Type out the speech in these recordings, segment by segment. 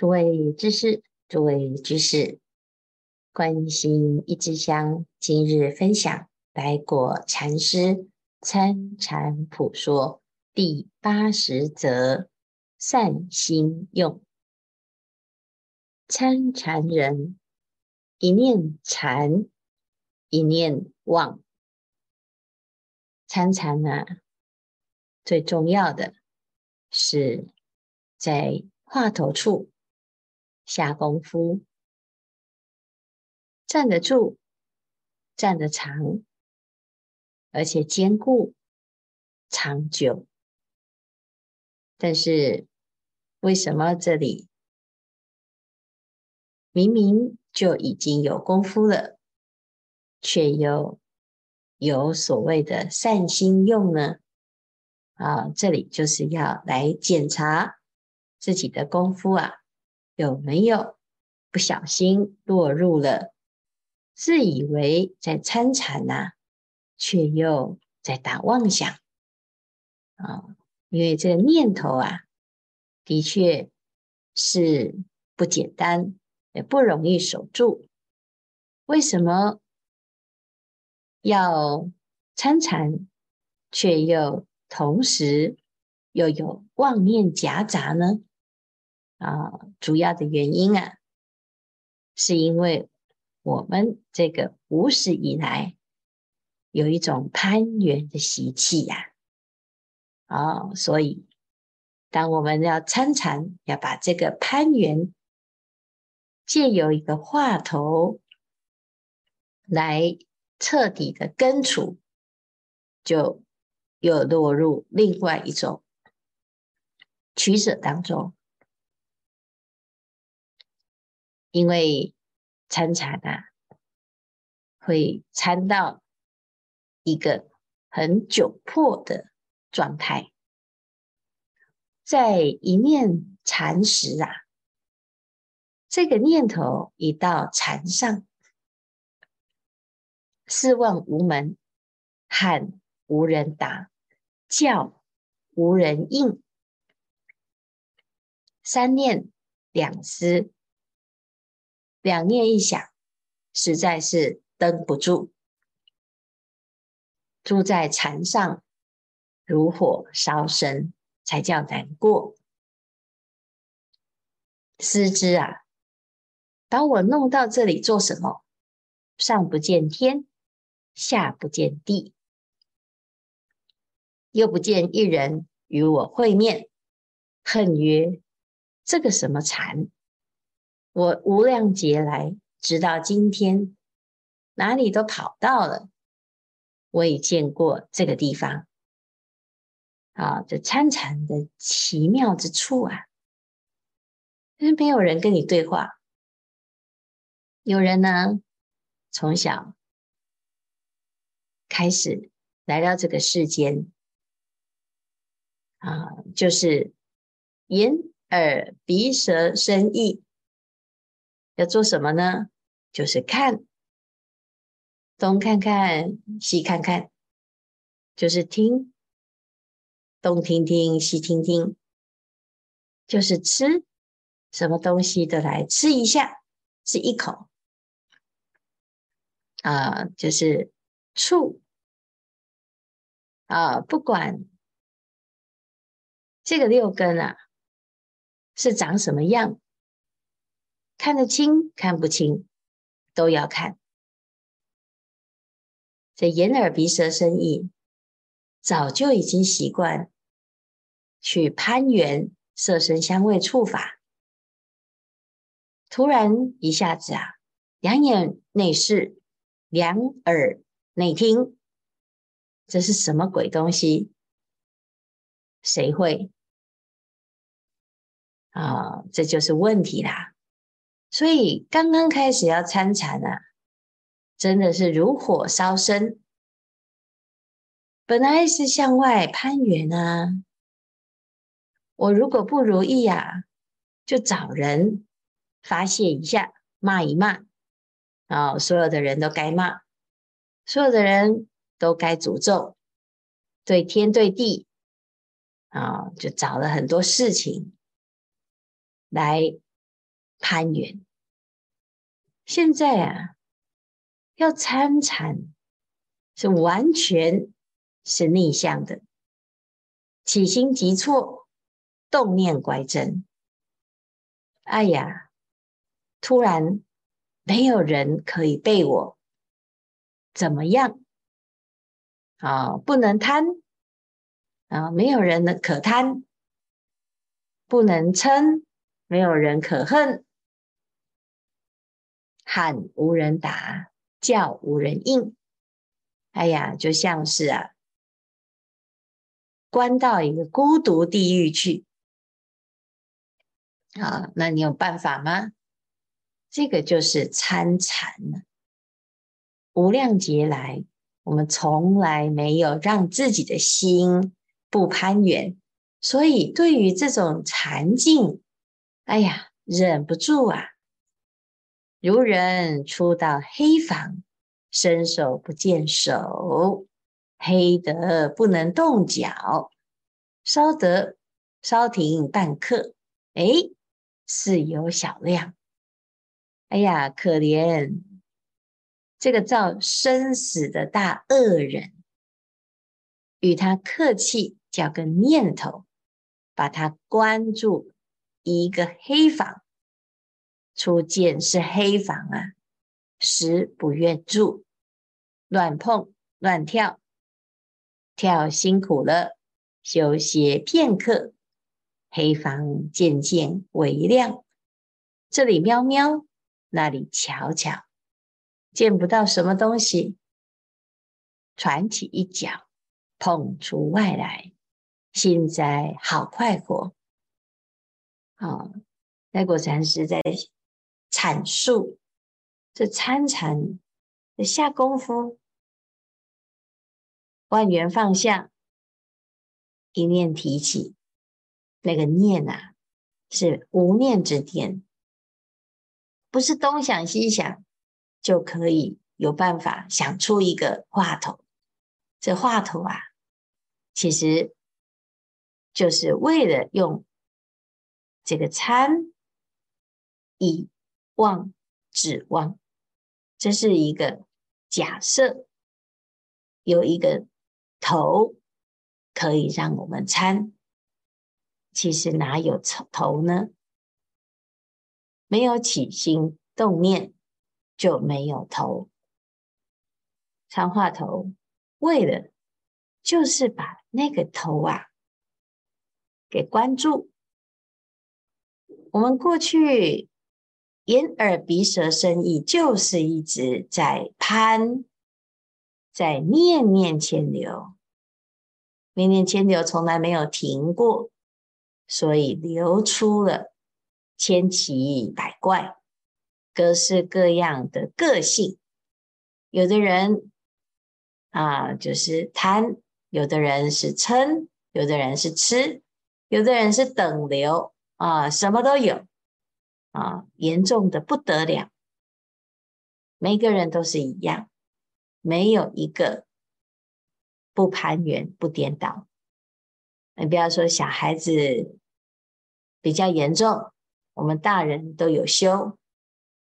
诸位知识，诸位居士，观心一支香，今日分享白果禅师参禅普说第八十则善心用。参禅人一念禅，一念忘。参禅呢，最重要的是在话头处下功夫，站得住，站得长，而且坚固长久。但是为什么这里明明就已经有功夫了，却又有所谓的善心用呢？啊，这里就是要来检查自己的功夫啊，有没有不小心落入了自以为在参禅呐，却又在打妄想啊？因为这个念头啊，的确是不简单，也不容易守住。为什么？要参禅，却又同时又有妄念夹杂呢？啊，主要的原因啊，是因为我们这个无始以来有一种攀缘的习气呀，啊，所以当我们要参禅，要把这个攀缘借由一个话头来。彻底的根除，就又落入另外一种取舍当中。因为参禅啊，会参到一个很窘迫的状态，在一念禅时啊，这个念头一到禅上。四望无门，喊无人答，叫无人应。三念两思，两念一想，实在是登不住。住在禅上，如火烧身，才叫难过。思之啊，把我弄到这里做什么？上不见天。下不见地，又不见一人与我会面，恨曰：这个什么禅？我无量劫来，直到今天，哪里都跑到了，我也见过这个地方。啊，这参禅的奇妙之处啊，因为没有人跟你对话，有人呢，从小。开始来到这个世间啊，就是眼耳鼻舌身意要做什么呢？就是看，东看看，西看看，就是听，东听听，西听听，就是吃，什么东西都来吃一下，吃一口啊，就是。触啊，不管这个六根啊是长什么样，看得清看不清都要看。这眼耳鼻舌身意早就已经习惯去攀缘色声香味触法，突然一下子啊，两眼内视，两耳。内听，这是什么鬼东西？谁会？啊，这就是问题啦。所以刚刚开始要参禅啊，真的是如火烧身。本来是向外攀缘啊，我如果不如意啊，就找人发泄一下，骂一骂，啊，所有的人都该骂。所有的人都该诅咒，对天对地啊，就找了很多事情来攀缘。现在啊，要参禅是完全是逆向的，起心即错，动念乖真。哎呀，突然没有人可以被我怎么样啊？不能贪啊，没有人能可贪，不能嗔，没有人可恨。喊无人答，叫无人应。哎呀，就像是啊，关到一个孤独地狱去啊！那你有办法吗？这个就是参禅了。无量劫来，我们从来没有让自己的心不攀援，所以对于这种禅境，哎呀，忍不住啊。如人初到黑房，伸手不见手，黑得不能动脚，稍得稍停半刻，哎，似有小亮。哎呀，可怜这个造生死的大恶人，与他客气，叫个念头，把他关住一个黑房。初见是黑房啊，实不愿住，乱碰乱跳，跳辛苦了，休息片刻，黑房渐渐微亮，这里喵喵，那里瞧瞧，见不到什么东西，传起一脚，碰出外来，现在好快活。好，待果禅师在。阐述这参禅的下功夫，万缘放下，一念提起，那个念啊，是无念之念，不是东想西想就可以有办法想出一个话头。这话头啊，其实就是为了用这个参以。望指望，这是一个假设，有一个头可以让我们参，其实哪有头呢？没有起心动念，就没有头。参话头，为了就是把那个头啊给关住。我们过去。眼耳鼻舌身意，就是一直在贪，在念念牵流，念念牵流从来没有停过，所以流出了千奇百怪、各式各样的个性。有的人啊，就是贪；有的人是嗔；有的人是痴；有的人是等流啊，什么都有。啊，严重的不得了，每个人都是一样，没有一个不攀缘、不颠倒。你不要说小孩子比较严重，我们大人都有修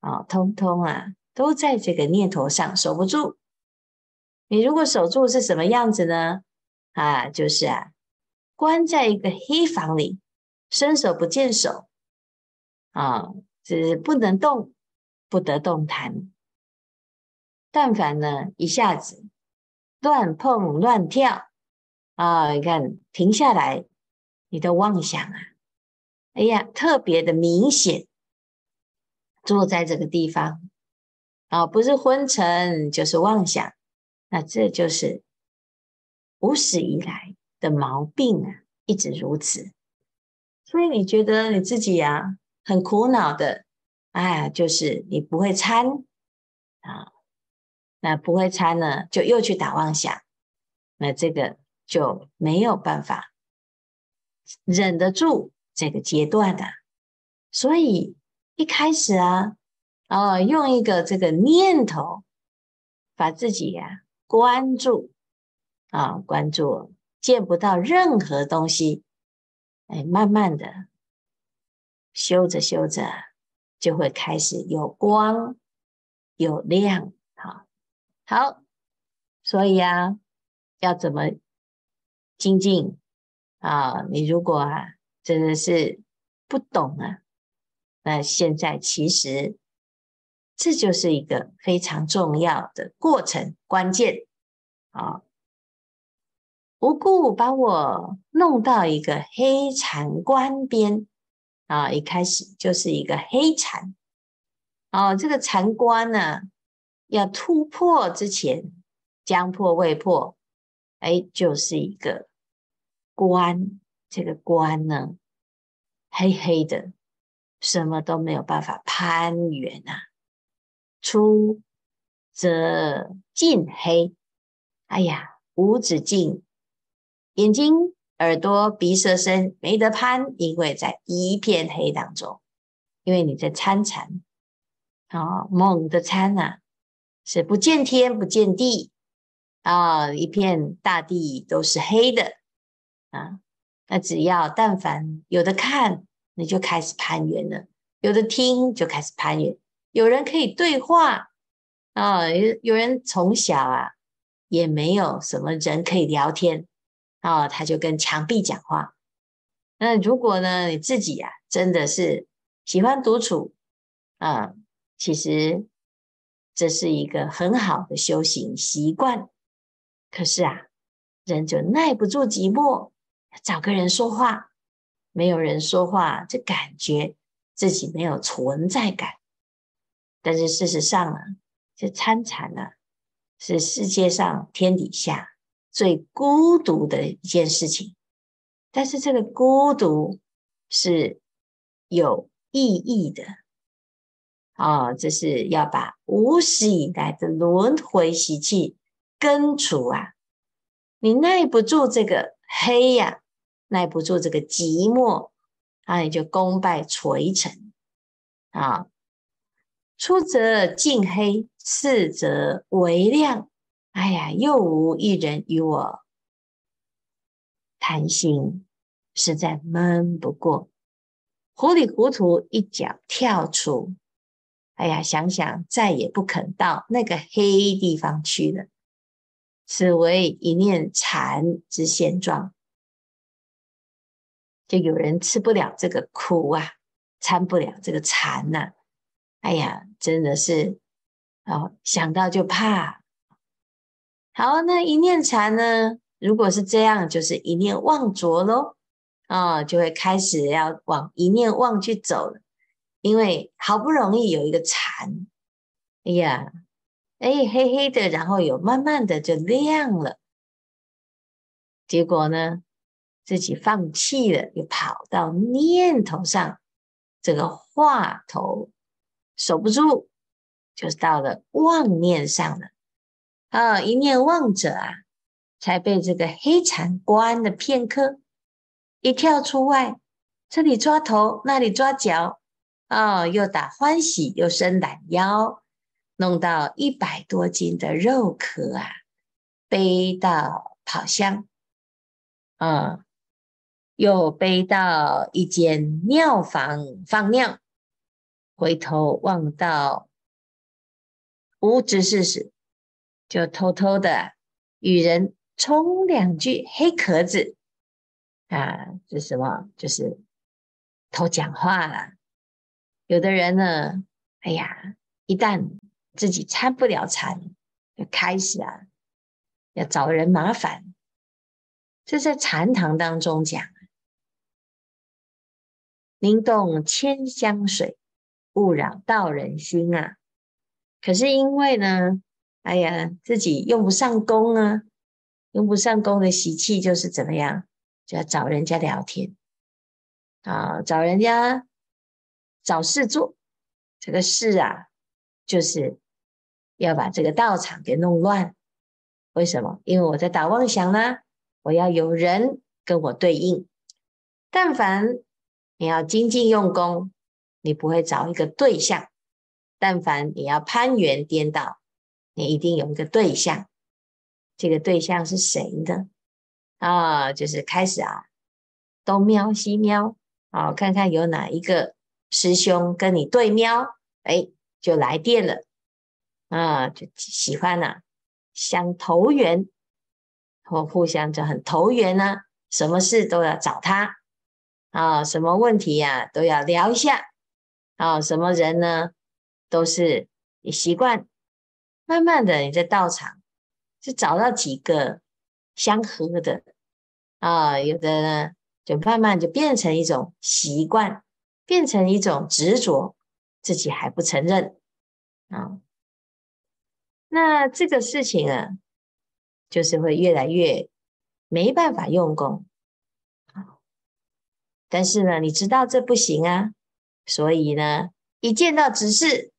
啊，通通啊都在这个念头上守不住。你如果守住是什么样子呢？啊，就是啊，关在一个黑房里，伸手不见手。啊，是不能动，不得动弹。但凡呢，一下子乱碰乱跳啊，你看停下来，你的妄想啊，哎呀，特别的明显。坐在这个地方啊，不是昏沉就是妄想，那这就是无始以来的毛病啊，一直如此。所以你觉得你自己呀？很苦恼的，哎，就是你不会参啊，那不会参呢，就又去打妄想，那这个就没有办法忍得住这个阶段的。所以一开始啊，哦，用一个这个念头把自己呀、啊、关住啊，关住，见不到任何东西，哎，慢慢的。修着修着，就会开始有光有亮。好，好，所以啊，要怎么精进啊？你如果啊，真的是不懂啊，那现在其实这就是一个非常重要的过程关键啊。无故把我弄到一个黑禅关边啊！一开始就是一个黑禅哦，这个禅关呢，要突破之前，将破未破，哎，就是一个关。这个关呢，黑黑的，什么都没有办法攀缘啊。出则尽黑，哎呀，无止境。眼睛、耳朵、鼻、舌、身没得攀，因为在一片黑当中。因为你在参禅，啊，猛的参啊，是不见天、不见地啊，一片大地都是黑的啊。那只要但凡有的看，你就开始攀缘了；有的听，就开始攀缘。有人可以对话啊，有有人从小啊，也没有什么人可以聊天。哦，他就跟墙壁讲话。那如果呢，你自己、啊，真的是喜欢独处，啊、嗯，其实这是一个很好的修行习惯。可是啊，人就耐不住寂寞，找个人说话，没有人说话，就感觉自己没有存在感。但是事实上呢，这参禅呢，是世界上天底下。最孤独的一件事情，但是这个孤独是有意义的、哦！这是要把无始以来的轮回习气根除啊！你耐不住这个黑呀、耐不住这个寂寞啊，你就功败垂成啊！出则尽黑，次则为亮。哎呀，又无一人与我谈心，实在闷不过。糊里糊涂一脚跳出，哎呀，想想再也不肯到那个黑地方去了。此为一念禅之现状。就有人吃不了这个苦啊，参不了这个禅呐、哎呀，真的是哦，想到就怕。好，那一念禅呢？如果是这样，就是一念妄着喽，啊、就会开始要往一念妄去走了。因为好不容易有一个禅，哎呀，哎，黑黑的，然后有慢慢的就亮了。结果呢，自己放弃了，又跑到念头上，这个话头守不住，就到了妄念上了。啊、一念妄者啊，才被这个黑禅关了片刻，一跳出外，这里抓头，那里抓脚，啊、哦，又打欢喜，又伸懒腰，弄到一百多斤的肉壳啊，背到跑箱，啊、又背到一间尿房放尿，回头望到无知事时。就偷偷的与人冲两句黑壳子啊，这什么？就是偷讲话了。有的人呢，哎呀，一旦自己参不了禅，就开始啊，要找人麻烦。这在禅堂当中讲，宁动千香水，勿扰道人心啊。可是因为呢，哎呀，自己用不上功啊，用不上功的习气就是怎么样，就要找人家聊天啊，找人家找事做。这个事啊，就是要把这个道场给弄乱。为什么？因为我在打妄想呢，我要有人跟我对应。但凡你要精进用功，你不会找一个对象；但凡你要攀缘颠倒。你一定有一个对象，这个对象是谁呢？啊，就是开始啊，东瞄西瞄啊，看看有哪一个师兄跟你对瞄，哎，就来电了。啊，就喜欢呐、啊，相投缘，或互相就很投缘呢、什么事都要找他。啊，什么问题呀、都要聊一下。啊，什么人呢都是习惯，慢慢的你在道场就找到几个相合的啊，有的呢就慢慢就变成一种习惯。变成一种执着，自己还不承认啊。那这个事情啊，就是会越来越没办法用功。但是呢，你知道这不行啊，所以呢，一见到执事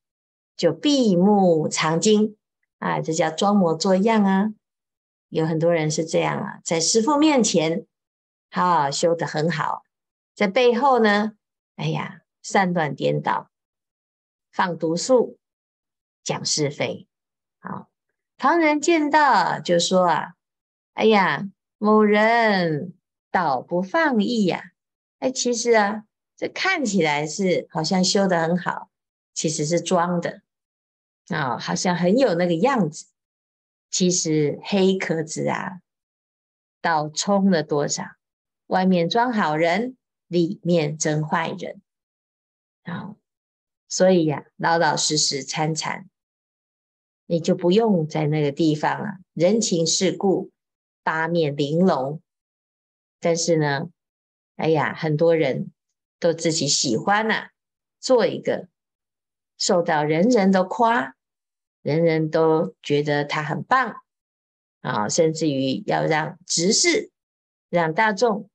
就闭目藏经啊，这叫装模作样啊。有很多人是这样啊，在师父面前，啊，修得很好，在背后呢。哎呀，善断颠倒，放毒素，讲是非，好，旁人见到就说啊，哎呀，某人倒不放逸呀，哎，其实啊，这看起来是好像修得很好，其实是装的啊，好像很有那个样子，其实黑壳子啊，倒充了多少，外面装好人。里面真坏人啊，所以呀、老老实实参禅，你就不用在那个地方啊，人情世故八面玲珑。但是呢，哎呀，很多人都自己喜欢呐、啊，做一个受到人人都夸，人人都觉得他很棒啊，甚至于要让执事，让大众。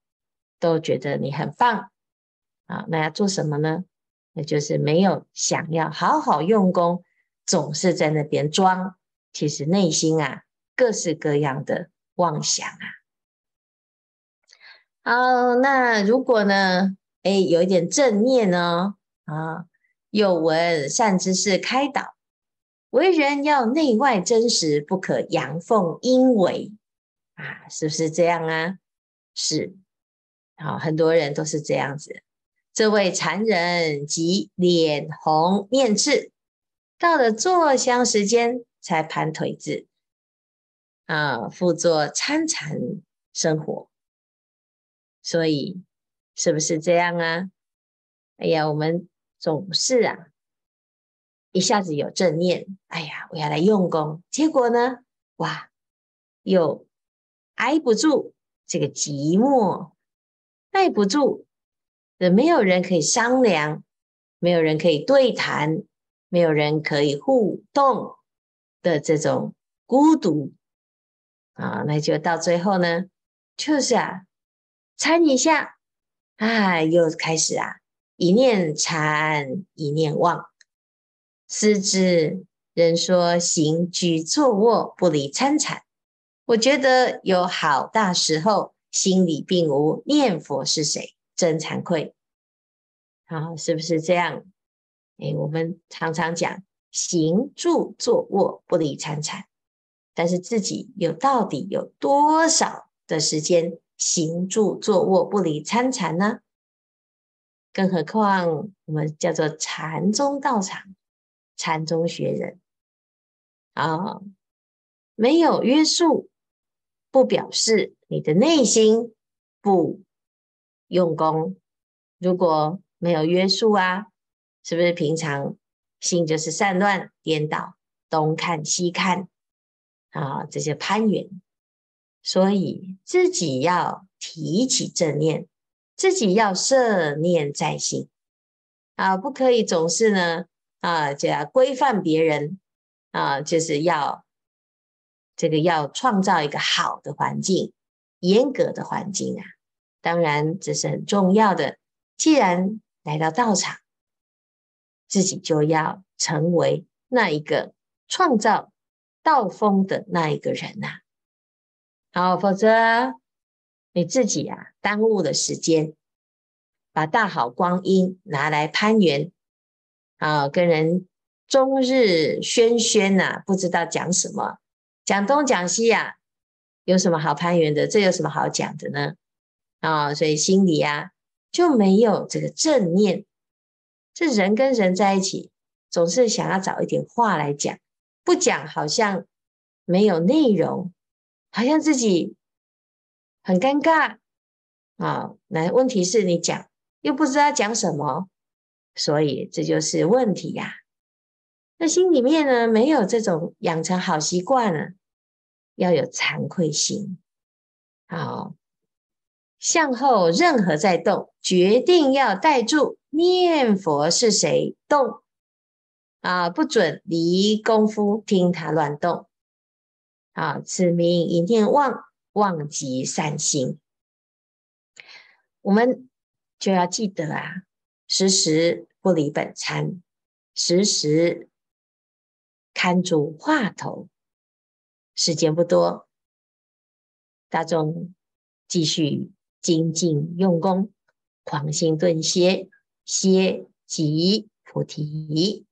都觉得你很棒啊，那要做什么呢？那就是没有想要好好用功，总是在那边装，其实内心啊，各式各样的妄想啊。好，那如果呢，哎，有一点正念呢，啊，又闻善知识开导，为人要内外真实，不可阳奉阴违啊，是不是这样啊？是。好，很多人都是这样子。这位禅人即脸红面赤，到了坐香时间才盘腿子，啊，复做参禅生活。所以是不是这样啊？哎呀，我们总是啊，一下子有正念，哎呀，我要来用功，结果呢，哇，又挨不住这个寂寞。耐不住，也没有人可以商量，没有人可以对谈，没有人可以互动的这种孤独啊，那就到最后呢，就是啊，参一下，啊，又开始啊，一念禅，一念忘，思之人说行居坐卧不离参禅，我觉得有好大时候。心里并无念佛是谁，真惭愧。好，是不是这样？诶，我们常常讲行住坐卧不离参禅，但是自己有到底有多少的时间行住坐卧不离参禅呢？更何况我们叫做禅宗道场、禅宗学人啊，没有约束，不表示。你的内心不用功，如果没有约束啊，是不是平常心就是散乱颠倒，东看西看啊，这些攀缘？所以自己要提起正念，自己要摄念在心啊，不可以总是呢啊，就要规范别人啊，就是要这个要创造一个好的环境。严格的环境啊，当然这是很重要的。既然来到道场，自己就要成为那一个创造道风的那一个人呐、啊。好，否则你自己啊耽误了时间，把大好光阴拿来攀援啊，跟人终日喧喧呐、不知道讲什么，讲东讲西呀、有什么好攀援的？这有什么好讲的呢？啊、所以心里啊就没有这个正念这人跟人在一起，总是想要找一点话来讲，不讲好像没有内容，好像自己很尴尬啊。那问题是你讲又不知道讲什么，所以这就是问题呀。那心里面呢，没有这种养成好习惯呢，要有惭愧心。好，向后任何在动，决定要带住念佛是谁动啊，不准离功夫听他乱动。啊，此名一念忘，忘即散心。我们就要记得啊，时时不离本参，时时。看住话头，时间不多，大众继续精进用功，狂心顿歇，歇即菩提。